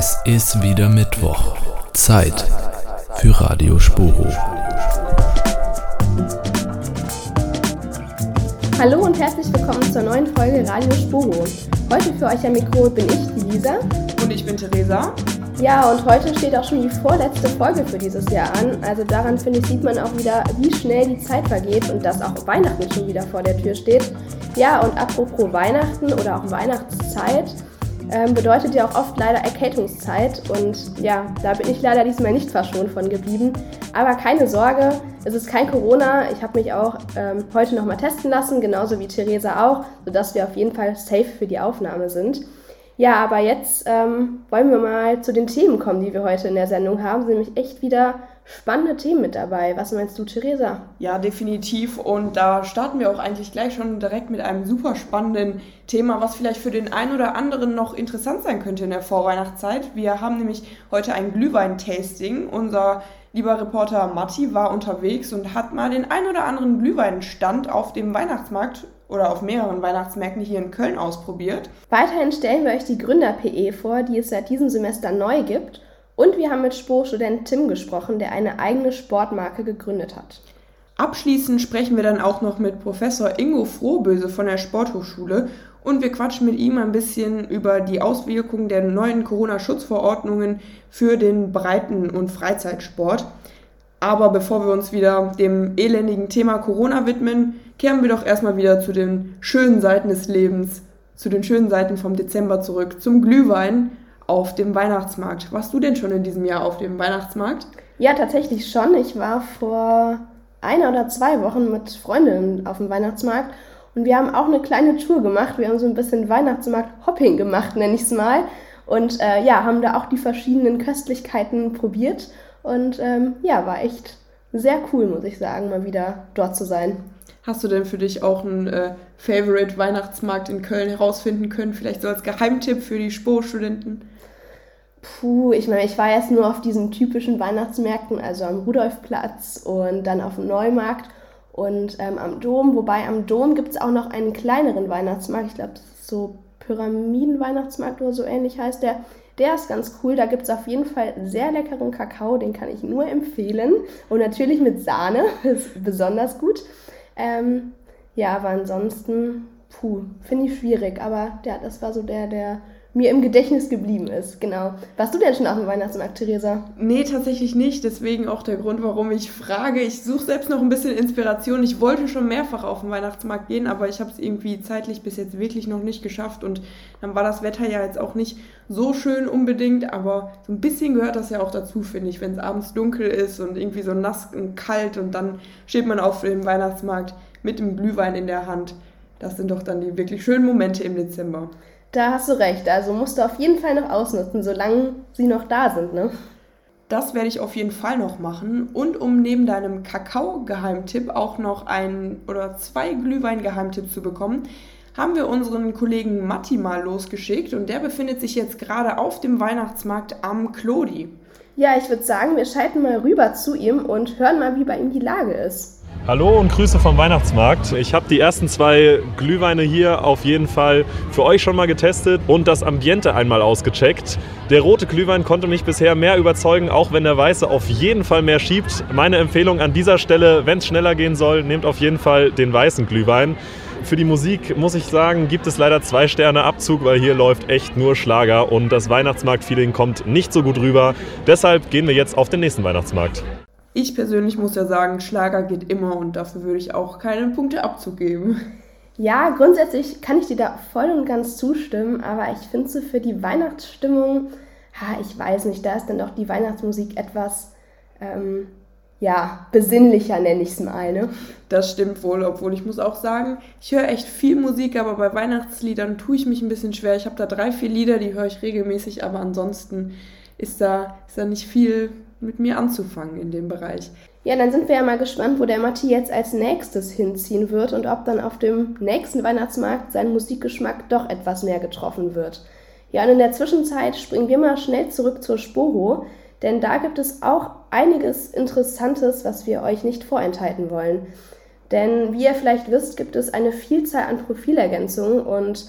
Es ist wieder Mittwoch. Zeit für Radio Sporo. Hallo und herzlich willkommen zur neuen Folge Radio Sporo. Heute für euch am Mikro bin ich, die Lisa. Und ich bin Theresa. Ja, und heute steht auch schon die vorletzte Folge für dieses Jahr an. Also daran, finde ich, sieht man auch wieder, wie schnell die Zeit vergeht und dass auch Weihnachten schon wieder vor der Tür steht. Ja, und apropos Weihnachten oder auch Weihnachtszeit, ähm, bedeutet ja auch oft leider Erkältungszeit. Und ja, da bin ich leider diesmal nicht verschont von geblieben. Aber keine Sorge, es ist kein Corona. Ich habe mich auch ähm, heute nochmal testen lassen, genauso wie Theresa auch, sodass wir auf jeden Fall safe für die Aufnahme sind. Ja, aber jetzt ähm, wollen wir mal zu den Themen kommen, die wir heute in der Sendung haben. Es sind nämlich echt wieder spannende Themen mit dabei. Was meinst du, Theresa? Ja, definitiv. Und da starten wir auch eigentlich gleich schon direkt mit einem super spannenden Thema, was vielleicht für den einen oder anderen noch interessant sein könnte in der Vorweihnachtszeit. Wir haben nämlich heute ein Glühwein-Tasting. Unser lieber Reporter Matti war unterwegs und hat mal den ein oder anderen Glühweinstand auf dem Weihnachtsmarkt oder auf mehreren Weihnachtsmärkten hier in Köln ausprobiert. Weiterhin stellen wir euch die Gründer-PE vor, die es seit diesem Semester neu gibt. Und wir haben mit Sportstudent Tim gesprochen, der eine eigene Sportmarke gegründet hat. Abschließend sprechen wir dann auch noch mit Professor Ingo Frohböse von der Sporthochschule und wir quatschen mit ihm ein bisschen über die Auswirkungen der neuen Corona-Schutzverordnungen für den Breiten- und Freizeitsport. Aber bevor wir uns wieder dem elendigen Thema Corona widmen, kehren wir doch erstmal wieder zu den schönen Seiten des Lebens, zu den schönen Seiten vom Dezember zurück, zum Glühwein auf dem Weihnachtsmarkt. Warst du denn schon in diesem Jahr auf dem Weihnachtsmarkt? Ja, tatsächlich schon. Ich war vor einer oder zwei Wochen mit Freundinnen auf dem Weihnachtsmarkt und wir haben auch eine kleine Tour gemacht. Wir haben so ein bisschen Weihnachtsmarkt-Hopping gemacht, nenne ich es mal. Und äh, ja, haben da auch die verschiedenen Köstlichkeiten probiert. Und ähm, ja, war echt sehr cool, muss ich sagen, mal wieder dort zu sein. Hast du denn für dich auch einen äh, Favorite Weihnachtsmarkt in Köln herausfinden können? Vielleicht so als Geheimtipp für die Sporo-Studenten? Puh, ich meine, ich war jetzt nur auf diesen typischen Weihnachtsmärkten, also am Rudolfplatz und dann auf dem Neumarkt und ähm, am Dom. Wobei am Dom gibt es auch noch einen kleineren Weihnachtsmarkt. Ich glaube, das ist so Pyramiden-Weihnachtsmarkt oder so ähnlich heißt der. Der ist ganz cool. Da gibt es auf jeden Fall sehr leckeren Kakao. Den kann ich nur empfehlen. Und natürlich mit Sahne. Ist besonders gut. Ähm, ja, aber ansonsten, puh, finde ich schwierig. Aber ja, das war so der, der mir im Gedächtnis geblieben ist. Genau. Warst du denn schon auf dem Weihnachtsmarkt, Theresa? Nee, tatsächlich nicht. Deswegen auch der Grund, warum ich frage. Ich suche selbst noch ein bisschen Inspiration. Ich wollte schon mehrfach auf den Weihnachtsmarkt gehen, aber ich habe es irgendwie zeitlich bis jetzt wirklich noch nicht geschafft. Und dann war das Wetter ja jetzt auch nicht so schön unbedingt, aber so ein bisschen gehört das ja auch dazu, finde ich, wenn es abends dunkel ist und irgendwie so nass und kalt und dann steht man auf dem Weihnachtsmarkt mit dem Glühwein in der Hand. Das sind doch dann die wirklich schönen Momente im Dezember. Da hast du recht. Also musst du auf jeden Fall noch ausnutzen, solange sie noch da sind, ne? Das werde ich auf jeden Fall noch machen. Und um neben deinem Kakao-Geheimtipp auch noch ein oder zwei Glühwein-Geheimtipps zu bekommen, haben wir unseren Kollegen Matti mal losgeschickt und der befindet sich jetzt gerade auf dem Weihnachtsmarkt am Klodi. Ja, ich würde sagen, wir schalten mal rüber zu ihm und hören mal, wie bei ihm die Lage ist. Hallo und Grüße vom Weihnachtsmarkt. Ich habe die ersten zwei Glühweine hier auf jeden Fall für euch schon mal getestet und das Ambiente einmal ausgecheckt. Der rote Glühwein konnte mich bisher mehr überzeugen, auch wenn der weiße auf jeden Fall mehr schiebt. Meine Empfehlung an dieser Stelle, wenn es schneller gehen soll, nehmt auf jeden Fall den weißen Glühwein. Für die Musik muss ich sagen, gibt es leider zwei Sterne Abzug, weil hier läuft echt nur Schlager und das Weihnachtsmarkt-Feeling kommt nicht so gut rüber. Deshalb gehen wir jetzt auf den nächsten Weihnachtsmarkt. Ich persönlich muss ja sagen, Schlager geht immer und dafür würde ich auch keine Punkte abzugeben. Ja, grundsätzlich kann ich dir da voll und ganz zustimmen, aber ich finde so für die Weihnachtsstimmung, ha, ich weiß nicht, da ist dann doch die Weihnachtsmusik etwas, ähm, ja, besinnlicher nenne ich es mal, ne? Das stimmt wohl, obwohl ich muss auch sagen, ich höre echt viel Musik, aber bei Weihnachtsliedern tue ich mich ein bisschen schwer. Ich habe da drei, vier Lieder, die höre ich regelmäßig, aber ansonsten ist da, ist da nicht viel mit mir anzufangen in dem Bereich. Ja, dann sind wir ja mal gespannt, wo der Matti jetzt als nächstes hinziehen wird und ob dann auf dem nächsten Weihnachtsmarkt sein Musikgeschmack doch etwas mehr getroffen wird. Ja, und in der Zwischenzeit springen wir mal schnell zurück zur Sporo, denn da gibt es auch einiges Interessantes, was wir euch nicht vorenthalten wollen. Denn wie ihr vielleicht wisst, gibt es eine Vielzahl an Profilergänzungen und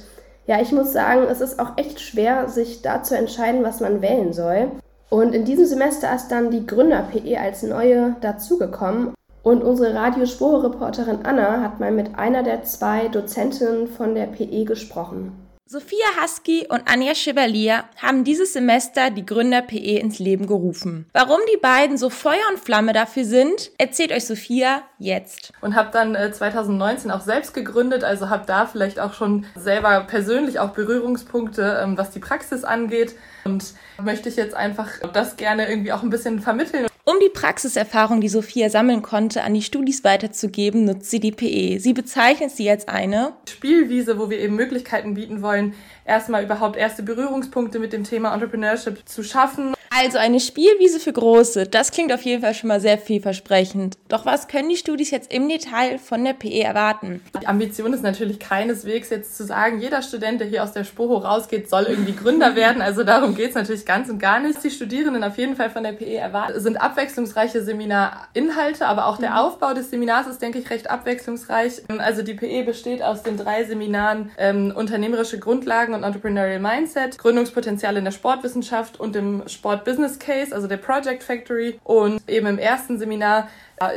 Ja, ich muss sagen, es ist auch echt schwer, sich da zu entscheiden, was man wählen soll. Und in diesem Semester ist dann die Gründer-PE als neue dazugekommen. Und unsere Radiospore-Reporterin Anna hat mal mit einer der zwei Dozentinnen von der PE gesprochen. Sophia Husky und Anja Chevalier haben dieses Semester die Gründer PE ins Leben gerufen. Warum die beiden so Feuer und Flamme dafür sind, erzählt euch Sophia jetzt. Und habe dann äh, 2019 auch selbst gegründet, also habe da vielleicht auch schon selber persönlich auch Berührungspunkte, ähm, was die Praxis angeht. Und möchte ich jetzt einfach das gerne irgendwie auch ein bisschen vermitteln. Um die Praxiserfahrung, die Sophia sammeln konnte, an die Studis weiterzugeben, nutzt sie die PE. Sie bezeichnet sie als eine Spielwiese, wo wir eben Möglichkeiten bieten wollen, erstmal überhaupt erste Berührungspunkte mit dem Thema Entrepreneurship zu schaffen. Also eine Spielwiese für Große, das klingt auf jeden Fall schon mal sehr vielversprechend. Doch was können die Studis jetzt im Detail von der PE erwarten? Die Ambition ist natürlich keineswegs jetzt zu sagen, jeder Student, der hier aus der Spoho rausgeht, soll irgendwie Gründer werden. Also darum geht es natürlich ganz und gar nicht. Die Studierenden auf jeden Fall von der PE erwarten, sind abwechslungsreiche Seminarinhalte, aber auch der mhm. Aufbau des Seminars ist, denke ich, recht abwechslungsreich. Also die PE besteht aus den drei Seminaren ähm, Unternehmerische Grundlagen und Entrepreneurial Mindset, Gründungspotenzial in der Sportwissenschaft und im Sport Business Case, also der Project Factory. Und eben im ersten Seminar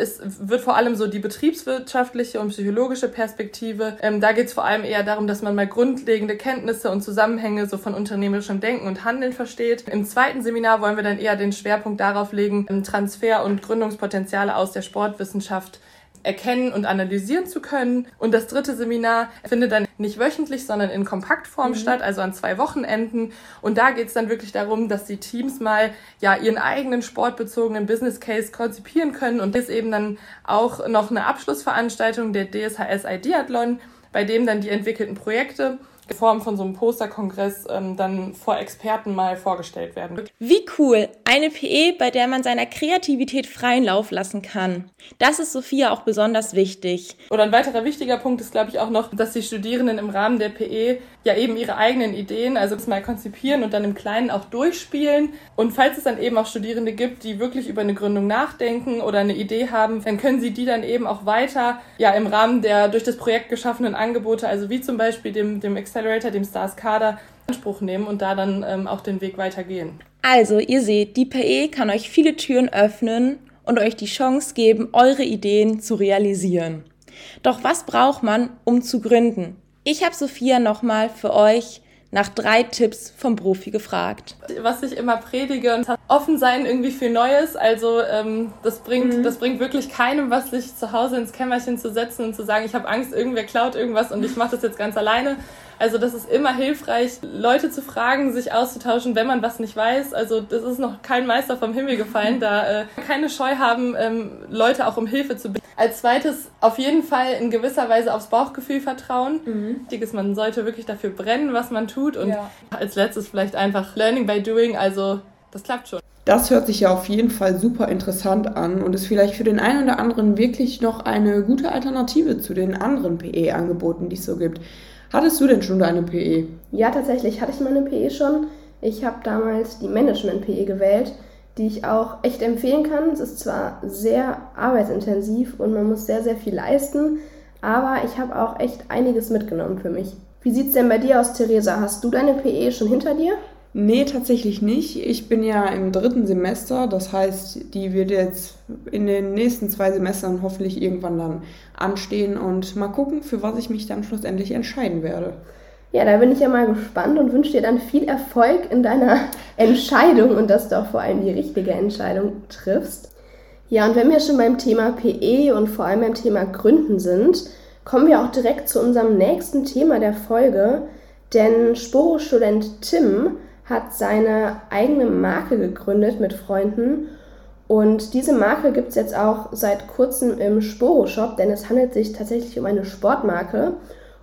ist, wird vor allem so die betriebswirtschaftliche und psychologische Perspektive. Ähm, da geht es vor allem eher darum, dass man mal grundlegende Kenntnisse und Zusammenhänge so von unternehmerischem Denken und Handeln versteht. Im zweiten Seminar wollen wir dann eher den Schwerpunkt darauf legen, Transfer- und Gründungspotenziale aus der Sportwissenschaft erkennen und analysieren zu können. Und das dritte Seminar findet dann nicht wöchentlich, sondern in Kompaktform mhm. statt, also an zwei Wochenenden. Und da geht es dann wirklich darum, dass die Teams mal ja ihren eigenen sportbezogenen Business Case konzipieren können. Und das ist eben dann auch noch eine Abschlussveranstaltung der DSHS Ideathlon, bei dem dann die entwickelten Projekte Form von so einem Posterkongress ähm, dann vor Experten mal vorgestellt werden. Wie cool! Eine PE, bei der man seiner Kreativität freien Lauf lassen kann. Das ist Sophia auch besonders wichtig. Oder ein weiterer wichtiger Punkt ist, glaube ich, auch noch, dass die Studierenden im Rahmen der PE ja eben ihre eigenen Ideen, also das mal konzipieren und dann im Kleinen auch durchspielen. Und falls es dann eben auch Studierende gibt, die wirklich über eine Gründung nachdenken oder eine Idee haben, dann können sie die dann eben auch weiter ja im Rahmen der durch das Projekt geschaffenen Angebote, also wie zum Beispiel dem, dem Accelerator, dem Stars Kader, Anspruch nehmen und da dann ähm, auch den Weg weitergehen. Also, ihr seht, die PE kann euch viele Türen öffnen und euch die Chance geben, eure Ideen zu realisieren. Doch was braucht man, um zu gründen? Ich habe Sophia nochmal für euch nach drei Tipps vom Profi gefragt. Was ich immer predige und offen sein irgendwie für Neues. Also ähm, das bringt mhm. das bringt wirklich keinem was, sich zu Hause ins Kämmerchen zu setzen und zu sagen, ich habe Angst, irgendwer klaut irgendwas und ich mache das jetzt ganz alleine. Also das ist immer hilfreich, Leute zu fragen, sich auszutauschen, wenn man was nicht weiß. Also das ist noch kein Meister vom Himmel gefallen, da äh, keine Scheu haben, ähm, Leute auch um Hilfe zu bitten. Als zweites auf jeden Fall in gewisser Weise aufs Bauchgefühl vertrauen. Mhm. Wichtig ist, man sollte wirklich dafür brennen, was man tut. Und ja. als letztes vielleicht einfach Learning by Doing. Also das klappt schon. Das hört sich ja auf jeden Fall super interessant an und ist vielleicht für den einen oder anderen wirklich noch eine gute Alternative zu den anderen PE-Angeboten, die es so gibt. Hattest du denn schon eine PE? Ja, tatsächlich hatte ich meine PE schon. Ich habe damals die Management-PE gewählt, die ich auch echt empfehlen kann. Es ist zwar sehr arbeitsintensiv und man muss sehr, sehr viel leisten, aber ich habe auch echt einiges mitgenommen für mich. Wie sieht es denn bei dir aus, Theresa? Hast du deine PE schon hinter dir? Nee, tatsächlich nicht. Ich bin ja im dritten Semester, das heißt, die wird jetzt in den nächsten zwei Semestern hoffentlich irgendwann dann anstehen und mal gucken, für was ich mich dann schlussendlich entscheiden werde. Ja, da bin ich ja mal gespannt und wünsche dir dann viel Erfolg in deiner Entscheidung und dass du auch vor allem die richtige Entscheidung triffst. Ja, und wenn wir schon beim Thema PE und vor allem beim Thema Gründen sind, kommen wir auch direkt zu unserem nächsten Thema der Folge, denn Sporo-Student Tim hat seine eigene Marke gegründet mit Freunden. Und diese Marke gibt es jetzt auch seit kurzem im Sporo-Shop, denn es handelt sich tatsächlich um eine Sportmarke.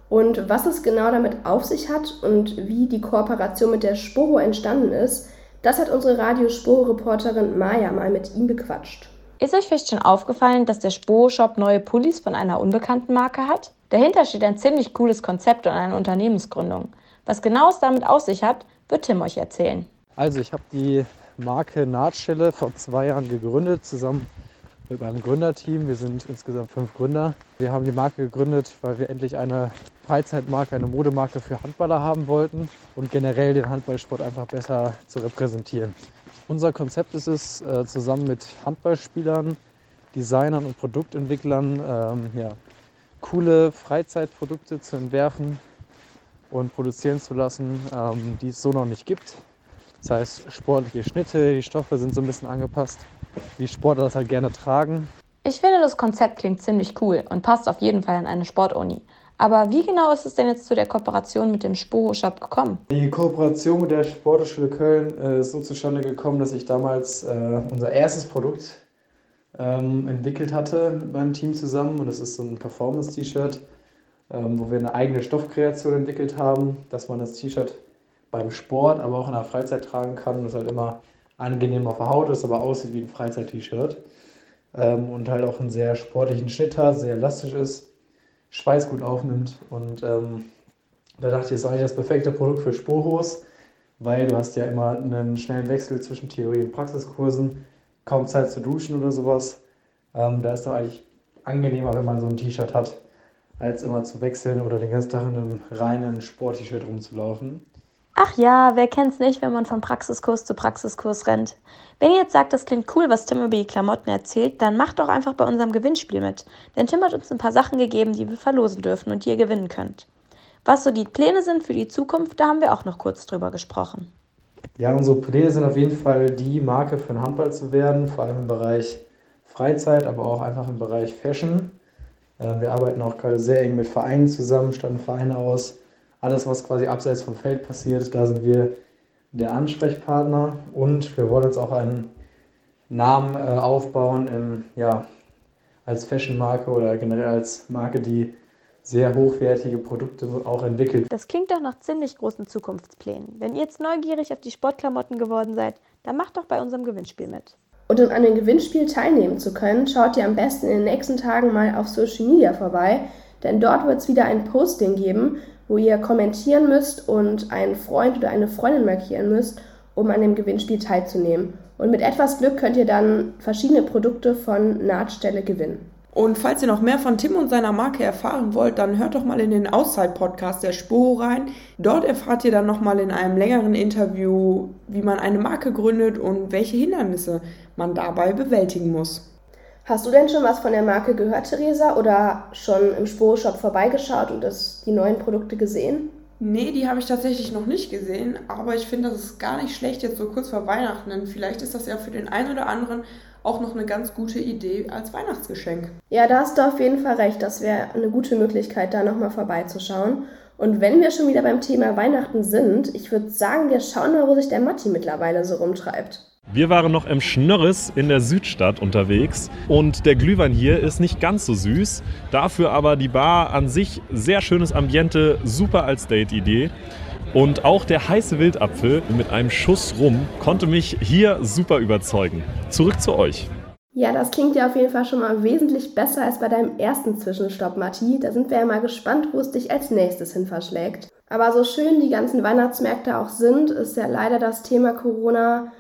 Und was es genau damit auf sich hat und wie die Kooperation mit der Sporo entstanden ist, das hat unsere Radio Sporo-Reporterin Maja mal mit ihm bequatscht. Ist euch vielleicht schon aufgefallen, dass der Sporo-Shop neue Pullis von einer unbekannten Marke hat? Dahinter steht ein ziemlich cooles Konzept und eine Unternehmensgründung. Was genau es damit auf sich hat, wird Tim euch erzählen. Also ich habe die Marke Nahtstelle vor zwei Jahren gegründet, zusammen mit meinem Gründerteam. Wir sind insgesamt fünf Gründer. Wir haben die Marke gegründet, weil wir endlich eine Freizeitmarke, eine Modemarke für Handballer haben wollten und generell den Handballsport einfach besser zu repräsentieren. Unser Konzept ist es, äh, zusammen mit Handballspielern, Designern und Produktentwicklern ähm, ja, coole Freizeitprodukte zu entwerfen und produzieren zu lassen, ähm, die es so noch nicht gibt. Das heißt, sportliche Schnitte, die Stoffe sind so ein bisschen angepasst, wie Sportler das halt gerne tragen. Ich finde, das Konzept klingt ziemlich cool und passt auf jeden Fall an eine Sportuni. Aber wie genau ist es denn jetzt zu der Kooperation mit dem Spoho Shop gekommen? Die Kooperation mit der Sporthochschule Köln äh, ist so zustande gekommen, dass ich damals äh, unser erstes Produkt ähm, entwickelt hatte mit meinem Team zusammen. Und das ist so ein Performance-T-Shirt, ähm, wo wir eine eigene Stoffkreation entwickelt haben, dass man das T-Shirt beim Sport, aber auch in der Freizeit tragen kann. Das halt immer angenehm auf der Haut ist, aber aussieht wie ein Freizeit-T-Shirt. Ähm, und halt auch einen sehr sportlichen Schnitt hat, sehr elastisch ist Schweiß gut aufnimmt. Und ähm, da dachte ich, das ist eigentlich das perfekte Produkt für Sporos, weil du hast ja immer einen schnellen Wechsel zwischen Theorie und Praxiskursen, kaum Zeit zu duschen oder sowas. Ähm, da ist doch eigentlich angenehmer, wenn man so ein T-Shirt hat, als immer zu wechseln oder den ganzen Tag in einem reinen Sport-T-Shirt rumzulaufen. Ach ja, wer kennt's nicht, wenn man von Praxiskurs zu Praxiskurs rennt? Wenn ihr jetzt sagt, das klingt cool, was Tim über die Klamotten erzählt, dann macht doch einfach bei unserem Gewinnspiel mit. Denn Tim hat uns ein paar Sachen gegeben, die wir verlosen dürfen und die ihr gewinnen könnt. Was so die Pläne sind für die Zukunft, da haben wir auch noch kurz drüber gesprochen. Ja, unsere Pläne sind auf jeden Fall die Marke für den Handball zu werden, vor allem im Bereich Freizeit, aber auch einfach im Bereich Fashion. Äh, wir arbeiten auch gerade sehr eng mit Vereinen zusammen, standen Vereine aus alles, was quasi abseits vom Feld passiert, da sind wir der Ansprechpartner und wir wollen uns auch einen Namen äh, aufbauen im, ja, als Fashion-Marke oder generell als Marke, die sehr hochwertige Produkte auch entwickelt. Das klingt doch nach ziemlich großen Zukunftsplänen. Wenn ihr jetzt neugierig auf die Sportklamotten geworden seid, dann macht doch bei unserem Gewinnspiel mit. Und um an dem Gewinnspiel teilnehmen zu können, schaut ihr am besten in den nächsten Tagen mal auf Social Media vorbei, denn dort wird es wieder ein Posting geben, wo ihr kommentieren müsst und einen Freund oder eine Freundin markieren müsst, um an dem Gewinnspiel teilzunehmen. Und mit etwas Glück könnt ihr dann verschiedene Produkte von Nahtstelle gewinnen. Und falls ihr noch mehr von Tim und seiner Marke erfahren wollt, dann hört doch mal in den Outside-Podcast der Sporo rein. Dort erfahrt ihr dann nochmal in einem längeren Interview, wie man eine Marke gründet und welche Hindernisse man dabei bewältigen muss. Hast du denn schon was von der Marke gehört, Theresa, oder schon im Sporo-Shop vorbeigeschaut und das, die neuen Produkte gesehen? Nee, die habe ich tatsächlich noch nicht gesehen, aber ich finde, das ist gar nicht schlecht jetzt so kurz vor Weihnachten, denn vielleicht ist das ja für den einen oder anderen auch noch eine ganz gute Idee als Weihnachtsgeschenk. Ja, da hast du auf jeden Fall recht. Das wäre eine gute Möglichkeit, da nochmal vorbeizuschauen. Und wenn wir schon wieder beim Thema Weihnachten sind, ich würde sagen, wir schauen mal, wo sich der Matti mittlerweile so rumtreibt. Wir waren noch im Schnörres in der Südstadt unterwegs und der Glühwein hier ist nicht ganz so süß, dafür aber die Bar an sich sehr schönes Ambiente, super als Date-Idee. Und auch der heiße Wildapfel mit einem Schuss rum konnte mich hier super überzeugen. Zurück zu euch. Ja, das klingt ja auf jeden Fall schon mal wesentlich besser als bei deinem ersten Zwischenstopp, Matti. Da sind wir ja mal gespannt, wo es dich als nächstes hin verschlägt. Aber so schön die ganzen Weihnachtsmärkte auch sind, ist ja leider das Thema Corona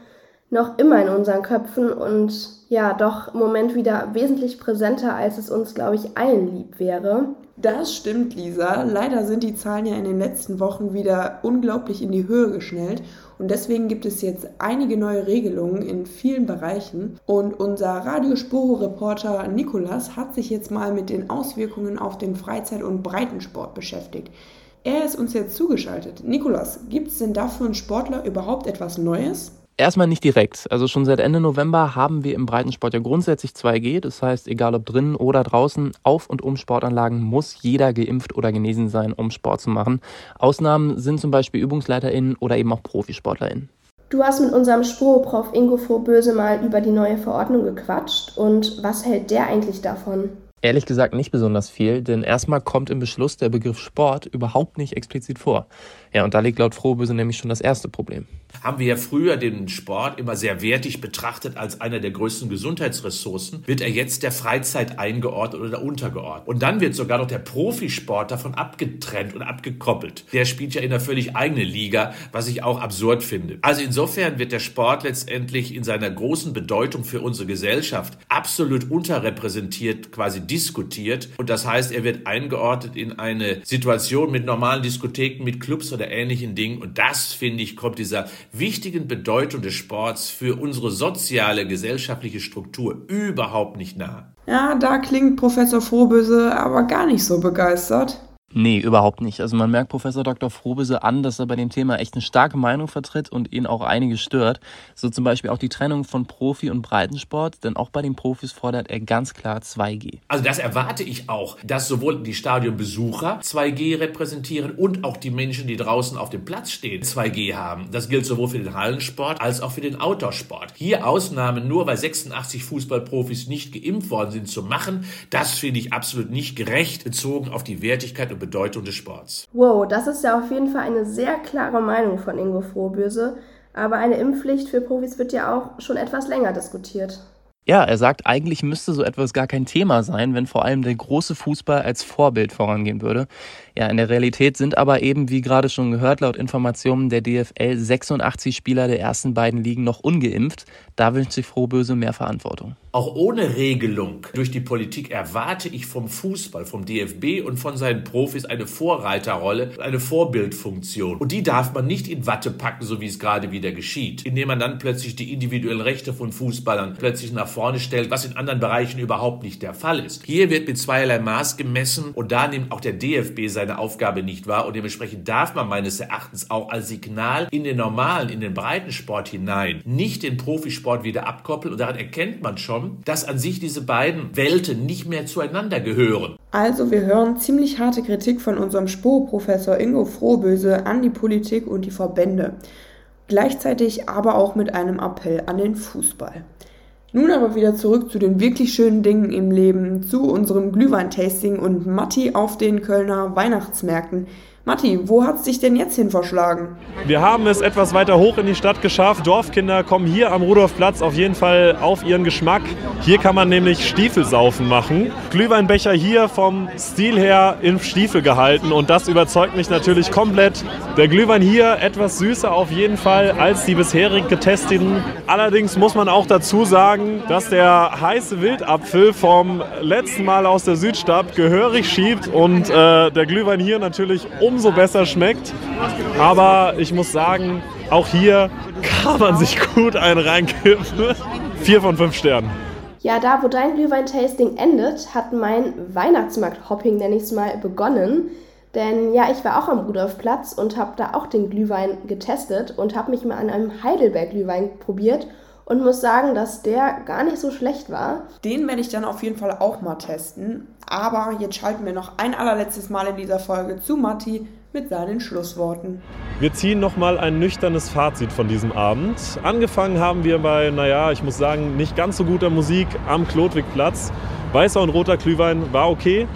noch immer in unseren Köpfen und ja, doch im Moment wieder wesentlich präsenter, als es uns, glaube ich, allen lieb wäre. Das stimmt, Lisa. Leider sind die Zahlen ja in den letzten Wochen wieder unglaublich in die Höhe geschnellt und deswegen gibt es jetzt einige neue Regelungen in vielen Bereichen und unser Radiosporo-Reporter Nikolas hat sich jetzt mal mit den Auswirkungen auf den Freizeit- und Breitensport beschäftigt. Er ist uns jetzt zugeschaltet. Nikolas, gibt es denn da für einen Sportler überhaupt etwas Neues? Erstmal nicht direkt. Also schon seit Ende November haben wir im Breitensport ja grundsätzlich 2G. Das heißt, egal ob drinnen oder draußen, auf und um Sportanlagen muss jeder geimpft oder genesen sein, um Sport zu machen. Ausnahmen sind zum Beispiel ÜbungsleiterInnen oder eben auch ProfisportlerInnen. Du hast mit unserem Spuro-Prof Ingo Vorböse mal über die neue Verordnung gequatscht. Und was hält der eigentlich davon? Ehrlich gesagt nicht besonders viel, denn erstmal kommt im Beschluss der Begriff Sport überhaupt nicht explizit vor. Ja, und da liegt laut Frohböse nämlich schon das erste Problem. Haben wir ja früher den Sport immer sehr wertig betrachtet als einer der größten Gesundheitsressourcen, wird er jetzt der Freizeit eingeordnet oder untergeordnet. Und dann wird sogar noch der Profisport davon abgetrennt und abgekoppelt. Der spielt ja in einer völlig eigenen Liga, was ich auch absurd finde. Also insofern wird der Sport letztendlich in seiner großen Bedeutung für unsere Gesellschaft absolut unterrepräsentiert quasi diskutiert. Und das heißt, er wird eingeordnet in eine Situation mit normalen Diskotheken, mit Clubs oder ähnlichen Dingen. Und das, finde ich, kommt dieser wichtigen Bedeutung des Sports für unsere soziale, gesellschaftliche Struktur überhaupt nicht nahe. Ja, da klingt Professor Frohböse aber gar nicht so begeistert. Nee, überhaupt nicht. Also man merkt Professor Dr. Frohbese an, dass er bei dem Thema echt eine starke Meinung vertritt und ihn auch einiges stört. So zum Beispiel auch die Trennung von Profi- und Breitensport, denn auch bei den Profis fordert er ganz klar 2G. Also das erwarte ich auch, dass sowohl die Stadionbesucher 2G repräsentieren und auch die Menschen, die draußen auf dem Platz stehen, 2G haben. Das gilt sowohl für den Hallensport als auch für den Outdoorsport. Hier Ausnahmen nur, weil 86 Fußballprofis nicht geimpft worden sind, zu machen, das finde ich absolut nicht gerecht bezogen auf die Wertigkeit und Bedeutung des Sports. Wow, das ist ja auf jeden Fall eine sehr klare Meinung von Ingo Frohböse. Aber eine Impfpflicht für Profis wird ja auch schon etwas länger diskutiert. Ja, er sagt, eigentlich müsste so etwas gar kein Thema sein, wenn vor allem der große Fußball als Vorbild vorangehen würde. Ja, in der Realität sind aber eben, wie gerade schon gehört, laut Informationen der DFL 86 Spieler der ersten beiden Ligen noch ungeimpft. Da wünscht sich Frohböse mehr Verantwortung. Auch ohne Regelung durch die Politik erwarte ich vom Fußball, vom DFB und von seinen Profis eine Vorreiterrolle, eine Vorbildfunktion. Und die darf man nicht in Watte packen, so wie es gerade wieder geschieht, indem man dann plötzlich die individuellen Rechte von Fußballern plötzlich nach vorne stellt, was in anderen Bereichen überhaupt nicht der Fall ist. Hier wird mit zweierlei Maß gemessen und da nimmt auch der DFB seine Aufgabe nicht wahr und dementsprechend darf man meines Erachtens auch als Signal in den normalen, in den Breitensport hinein nicht den Profisport wieder abkoppeln und daran erkennt man schon, dass an sich diese beiden Welten nicht mehr zueinander gehören. Also wir hören ziemlich harte Kritik von unserem Spo-Professor Ingo Frohböse an die Politik und die Verbände. Gleichzeitig aber auch mit einem Appell an den Fußball. Nun aber wieder zurück zu den wirklich schönen Dingen im Leben, zu unserem Glühwein-Tasting und Matti auf den Kölner Weihnachtsmärkten. Matti, wo hat es dich denn jetzt hin verschlagen? Wir haben es etwas weiter hoch in die Stadt geschafft. Dorfkinder kommen hier am Rudolfplatz auf jeden Fall auf ihren Geschmack. Hier kann man nämlich Stiefelsaufen machen. Glühweinbecher hier vom Stil her in Stiefel gehalten und das überzeugt mich natürlich komplett. Der Glühwein hier etwas süßer auf jeden Fall als die bisherig getesteten. Allerdings muss man auch dazu sagen, dass der heiße Wildapfel vom letzten Mal aus der Südstadt gehörig schiebt und äh, der Glühwein hier natürlich umso besser schmeckt. Aber ich muss sagen, auch hier kann man sich gut einen reinkippen. Vier von fünf Sternen. Ja, da wo dein Glühwein-Tasting endet, hat mein Weihnachtsmarkt-Hopping, nenne ich es mal, begonnen. Denn ja, ich war auch am Rudolfplatz und habe da auch den Glühwein getestet und habe mich mal an einem Heidelberg-Glühwein probiert und muss sagen, dass der gar nicht so schlecht war. Den werde ich dann auf jeden Fall auch mal testen. Aber jetzt schalten wir noch ein allerletztes Mal in dieser Folge zu Matti mit seinen Schlussworten. Wir ziehen nochmal ein nüchternes Fazit von diesem Abend. Angefangen haben wir bei, naja, ich muss sagen, nicht ganz so guter Musik am Klodwigplatz. Weißer und roter Glühwein war okay.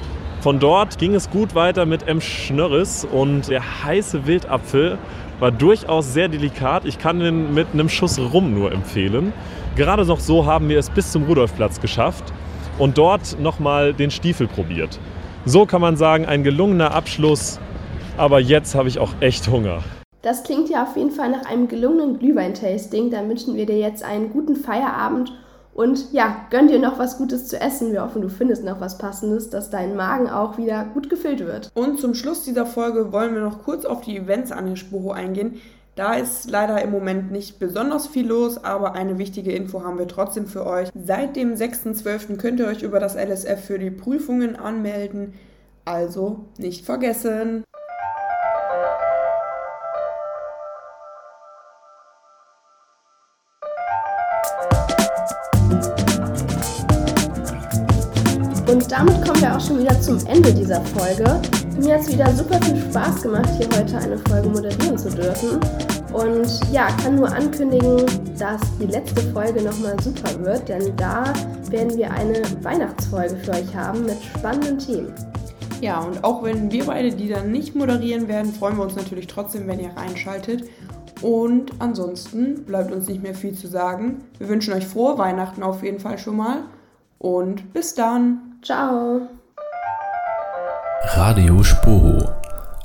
Von dort ging es gut weiter mit M. Schnörres und der heiße Wildapfel war durchaus sehr delikat. Ich kann den mit einem Schuss Rum nur empfehlen. Gerade noch so haben wir es bis zum Rudolfplatz geschafft und dort nochmal den Stiefel probiert. So kann man sagen, ein gelungener Abschluss. Aber jetzt habe ich auch echt Hunger. Das klingt ja auf jeden Fall nach einem gelungenen Glühwein-Tasting. Da wünschen wir dir jetzt einen guten Feierabend und ja, gönn dir noch was Gutes zu essen. Wir hoffen, du findest noch was Passendes, dass dein Magen auch wieder gut gefüllt wird. Und zum Schluss dieser Folge wollen wir noch kurz auf die Events an der Spuro eingehen. Da ist leider im Moment nicht besonders viel los, aber eine wichtige Info haben wir trotzdem für euch. Seit dem 6.12. könnt ihr euch über das LSF für die Prüfungen anmelden. Also nicht vergessen. Und damit kommen wir auch schon wieder zum Ende dieser Folge. Mir hat es wieder super viel Spaß gemacht, hier heute eine Folge moderieren zu dürfen. Und ja, kann nur ankündigen, dass die letzte Folge nochmal super wird, denn da werden wir eine Weihnachtsfolge für euch haben mit spannenden Themen. Ja, und auch wenn wir beide die dann nicht moderieren werden, freuen wir uns natürlich trotzdem, wenn ihr reinschaltet. Und ansonsten bleibt uns nicht mehr viel zu sagen. Wir wünschen euch frohe Weihnachten auf jeden Fall schon mal. Und bis dann. Ciao. Radio Spoho,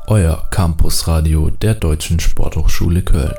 euer Campusradio der Deutschen Sporthochschule Köln.